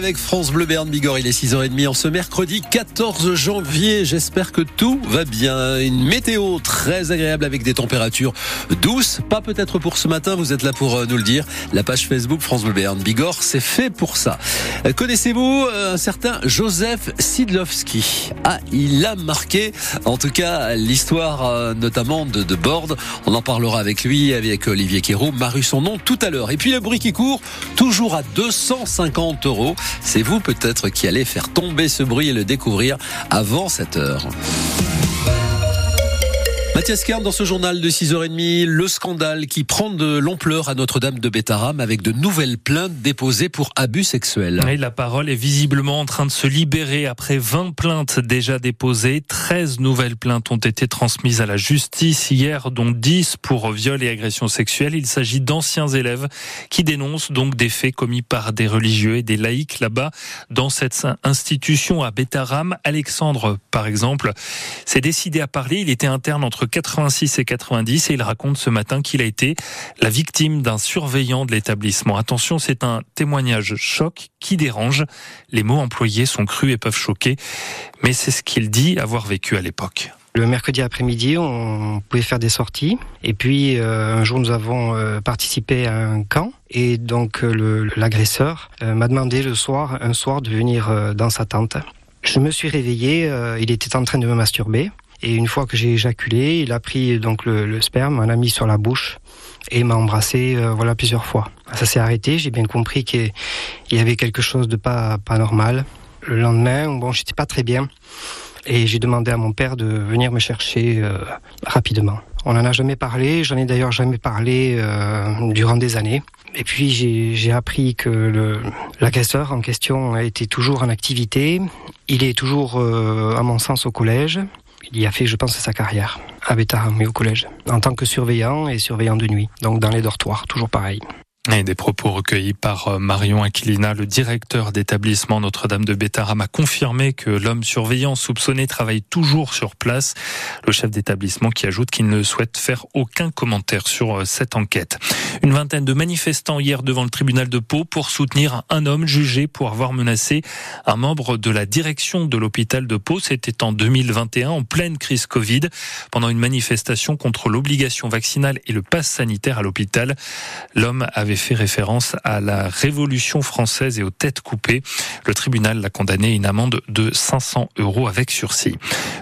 avec France Bleu Berne Bigorre, il est 6h30 en ce mercredi 14 janvier. J'espère que tout va bien. Une météo très agréable avec des températures douces. Pas peut-être pour ce matin, vous êtes là pour euh, nous le dire. La page Facebook France Bleu Berne Bigorre, c'est fait pour ça. Euh, connaissez-vous euh, un certain Joseph Sidlowski? Ah, il a marqué, en tout cas, l'histoire notamment de, de Borde. On en parlera avec lui, avec Olivier Quérault. Maru son nom tout à l'heure. Et puis le bruit qui court, toujours à 250 euros. C'est vous peut-être qui allez faire tomber ce bruit et le découvrir avant cette heure. Mathias Kern dans ce journal de 6h30, le scandale qui prend de l'ampleur à Notre-Dame de Bétarame avec de nouvelles plaintes déposées pour abus sexuels. Et la parole est visiblement en train de se libérer après 20 plaintes déjà déposées. 13 nouvelles plaintes ont été transmises à la justice hier, dont 10 pour viol et agression sexuelle. Il s'agit d'anciens élèves qui dénoncent donc des faits commis par des religieux et des laïcs là-bas dans cette institution à Bétarame. Alexandre, par exemple, s'est décidé à parler. Il était interne entre 86 et 90 et il raconte ce matin qu'il a été la victime d'un surveillant de l'établissement. Attention, c'est un témoignage choc qui dérange. Les mots employés sont crus et peuvent choquer, mais c'est ce qu'il dit avoir vécu à l'époque. Le mercredi après-midi, on pouvait faire des sorties. Et puis, euh, un jour, nous avons euh, participé à un camp. Et donc, euh, l'agresseur m'a demandé le soir, un soir, de venir dans sa tente. Je me suis réveillé, il était en train de me masturber. Et une fois que j'ai éjaculé, il a pris donc le, sperme, m'en a mis sur la bouche et m'a embrassé euh, voilà plusieurs fois. Ça s'est arrêté, j'ai bien compris qu'il y avait quelque chose de pas pas normal. Le lendemain, bon, j'étais pas très bien et j'ai demandé à mon père de venir me chercher euh, rapidement. On n'en a jamais parlé, j'en ai d'ailleurs jamais parlé euh, durant des années. Et puis j'ai appris que l'agresseur en question était toujours en activité. Il est toujours, à mon sens, au collège. Il y a fait, je pense, sa carrière à Bétarame mais au collège, en tant que surveillant et surveillant de nuit, donc dans les dortoirs, toujours pareil. Et des propos recueillis par euh, Marion Aquilina, le directeur d'établissement Notre-Dame de Bétarame, a confirmé que l'homme surveillant soupçonné travaille toujours sur place. Le chef d'établissement qui ajoute qu'il ne souhaite faire aucun commentaire sur euh, cette enquête. Une vingtaine de manifestants hier devant le tribunal de Pau pour soutenir un homme jugé pour avoir menacé un membre de la direction de l'hôpital de Pau. C'était en 2021, en pleine crise Covid, pendant une manifestation contre l'obligation vaccinale et le pass sanitaire à l'hôpital. L'homme avait fait référence à la Révolution française et aux têtes coupées. Le tribunal l'a condamné à une amende de 500 euros avec sursis.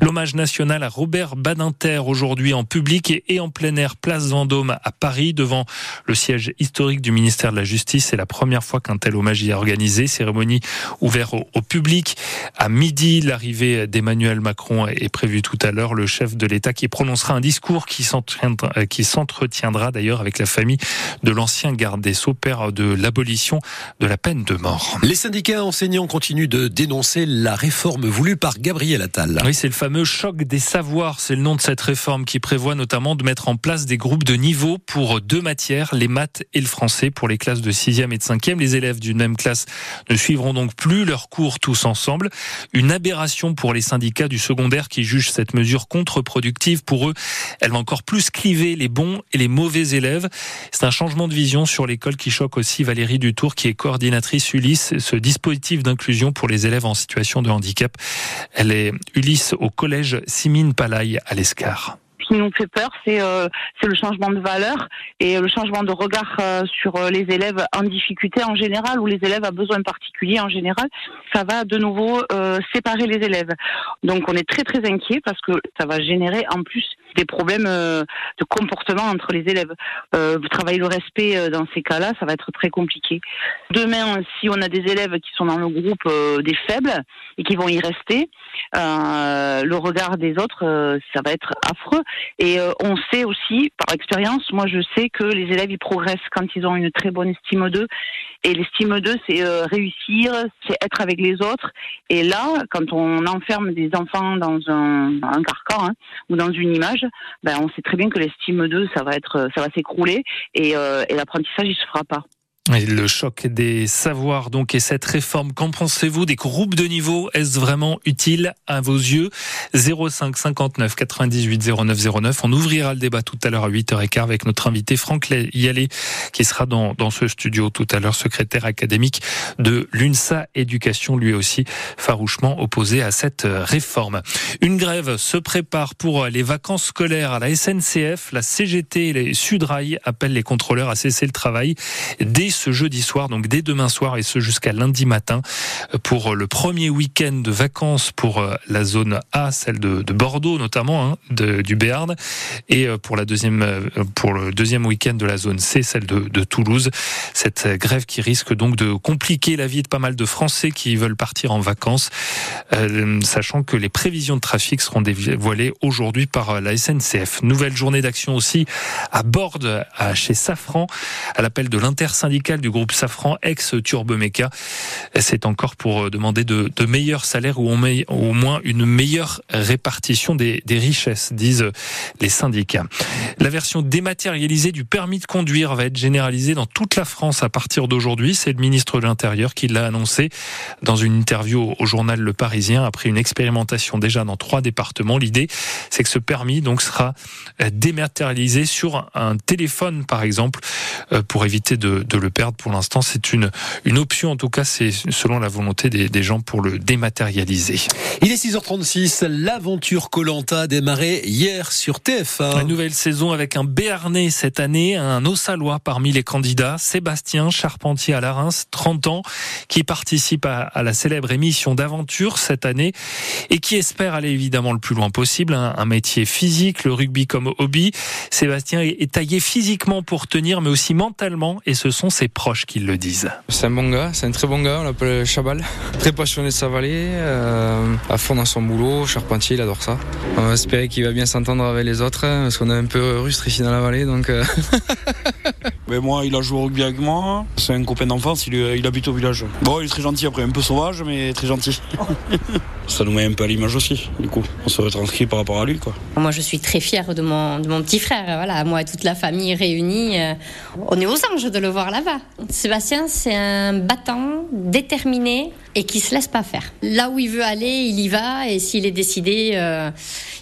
L'hommage national à Robert Badinter aujourd'hui en public et en plein air place Vendôme à Paris devant le siège historique du ministère de la Justice. C'est la première fois qu'un tel hommage y est organisé. Cérémonie ouverte au, public. À midi, l'arrivée d'Emmanuel Macron est prévue tout à l'heure. Le chef de l'État qui prononcera un discours qui s'entretiendra d'ailleurs avec la famille de l'ancien garde des Sceaux, père de l'abolition de la peine de mort. Les syndicats enseignants continuent de dénoncer la réforme voulue par Gabriel Attal. Oui, c'est le fameux choc des savoirs. C'est le nom de cette réforme qui prévoit notamment de mettre en place des groupes de niveau pour deux matières, les maths et le français pour les classes de 6e et de 5e. Les élèves d'une même classe ne suivront donc plus leurs cours tous ensemble. Une aberration pour les syndicats du secondaire qui jugent cette mesure contre-productive. Pour eux, elle va encore plus cliver les bons et les mauvais élèves. C'est un changement de vision sur l'école qui choque aussi Valérie Dutour, qui est coordinatrice Ulysse, ce dispositif d'inclusion pour les élèves en situation de handicap. Elle est Ulysse au collège Simine Palaille à l'Escar ce qui nous fait peur, c'est euh, le changement de valeur et le changement de regard euh, sur euh, les élèves en difficulté en général ou les élèves à besoins particuliers en général. Ça va de nouveau séparer les élèves. Donc on est très très inquiet parce que ça va générer en plus des problèmes euh, de comportement entre les élèves. Euh, travailler le respect euh, dans ces cas-là, ça va être très compliqué. Demain, si on a des élèves qui sont dans le groupe des faibles et qui vont y rester, le regard des autres, ça va être affreux. Et on sait aussi, par expérience, moi je sais que les élèves ils progressent quand ils ont une très bonne estime d'eux. Et l'estime d'eux, c'est réussir, c'est être avec les autres. Et là, quand on enferme des enfants dans un, un carcan hein, ou dans une image, ben on sait très bien que l'estime d'eux, ça va être, ça va s'écrouler et, euh, et l'apprentissage, il se fera pas. Le choc des savoirs donc et cette réforme, qu'en pensez-vous des groupes de niveau? Est-ce vraiment utile à vos yeux? 05 59 98 09 09. On ouvrira le débat tout à l'heure à 8h15 avec notre invité Franck Yalé qui sera dans, dans ce studio tout à l'heure, secrétaire académique de l'UNSA Éducation, lui aussi farouchement opposé à cette réforme. Une grève se prépare pour les vacances scolaires à la SNCF. La CGT et les Sudrail appellent les contrôleurs à cesser le travail dès ce jeudi soir, donc dès demain soir et ce jusqu'à lundi matin pour le premier week-end de vacances pour euh, la zone A, celle de, Bordeaux notamment, hein, du Béarn, et euh, pour la deuxième, euh, pour le deuxième week-end de la zone C, celle de, Toulouse. Cette grève qui risque donc de compliquer la vie de pas mal de Français qui veulent partir en vacances, sachant que les prévisions de trafic seront dévoilées aujourd'hui par la SNCF. Nouvelle journée d'action aussi à Borde, chez Safran, à l'appel de l'intersyndicale du groupe Safran, ex-Turbomeca. C'est encore pour euh, demander de, meilleurs salaires ou au moins une meilleure répartition des, richesses, disent les syndicats. La version dématérialisée du permis de conduire va être généralisée dans toute la France à partir d'aujourd'hui. C'est le ministre de l'Intérieur qui l'a annoncé dans une interview au journal Le Parisien après une expérimentation déjà dans trois départements. L'idée, c'est que ce permis donc sera euh, dématérialisé sur un téléphone, par exemple, euh, pour éviter de, de le perdre pour l'instant. C'est une, une option, en tout cas, c'est selon la volonté des, des, gens pour le dématérialiser. Il est 6h36, l'aventure Colanta a démarré hier sur TF1. Une nouvelle saison avec un Béarnais cette année, un Ossalois parmi les candidats, Sébastien Charpentier à la Reims, 30 ans, qui participe à, à la célèbre émission d'aventure cette année et qui espère aller évidemment le plus loin possible, un, un métier physique, le rugby comme hobby. Sébastien est, est taillé physiquement pour tenir, mais aussi mentalement, et ce sont ses proches qui le disent. C'est un bon gars, c'est un très bon gars, on l'appelle Chabal. Très passionné de sa vallée, euh, à fond dans son boulot, charpentier, il adore ça. On va espérer qu'il va bien s'entendre avec les autres, hein, parce qu'on est un peu rustre ici dans la vallée, donc... Euh. Mais moi, il a joué au rugby avec moi. C'est un copain d'enfance, il, il, habite au village. Bon, il est très gentil après, un peu sauvage, mais très gentil. ça nous met un peu à l'image aussi, du coup. On se retranscrit par rapport à lui, quoi. Moi, je suis très fière de mon, de mon petit frère. Voilà, moi et toute la famille réunie, euh, on est aux anges de le voir là-bas. Sébastien, c'est un battant, déterminé et qui se laisse pas faire. Là où il veut aller, il y va, et s'il est décidé, euh,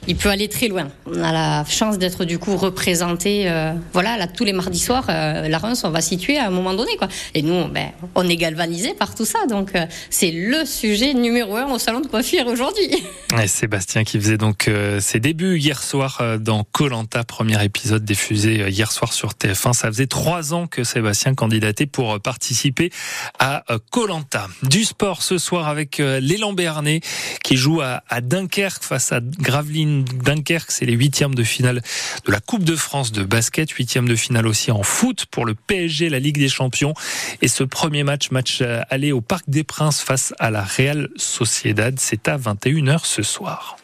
il peut aller très loin. On a la chance d'être du coup représenté, euh, voilà, là tous les mardis soirs, euh, la Reims, on va situer à un moment donné, quoi. Et nous, ben, on est galvanisé par tout ça, donc c'est le sujet numéro un au salon de coiffure aujourd'hui. Sébastien qui faisait donc ses débuts hier soir dans Colanta, premier épisode diffusé hier soir sur TF1. Ça faisait trois ans que Sébastien candidatait pour participer à Colanta. Du sport ce soir avec l'élan béarnais qui joue à, à Dunkerque face à Gravelines Dunkerque. C'est les huitièmes de finale de la Coupe de France de basket, huitièmes de finale aussi en foot pour le PSG, la Ligue des Champions. Et ce premier match, match euh, aller au Parc des Princes face à la Real Sociedad, c'est à 21h ce soir.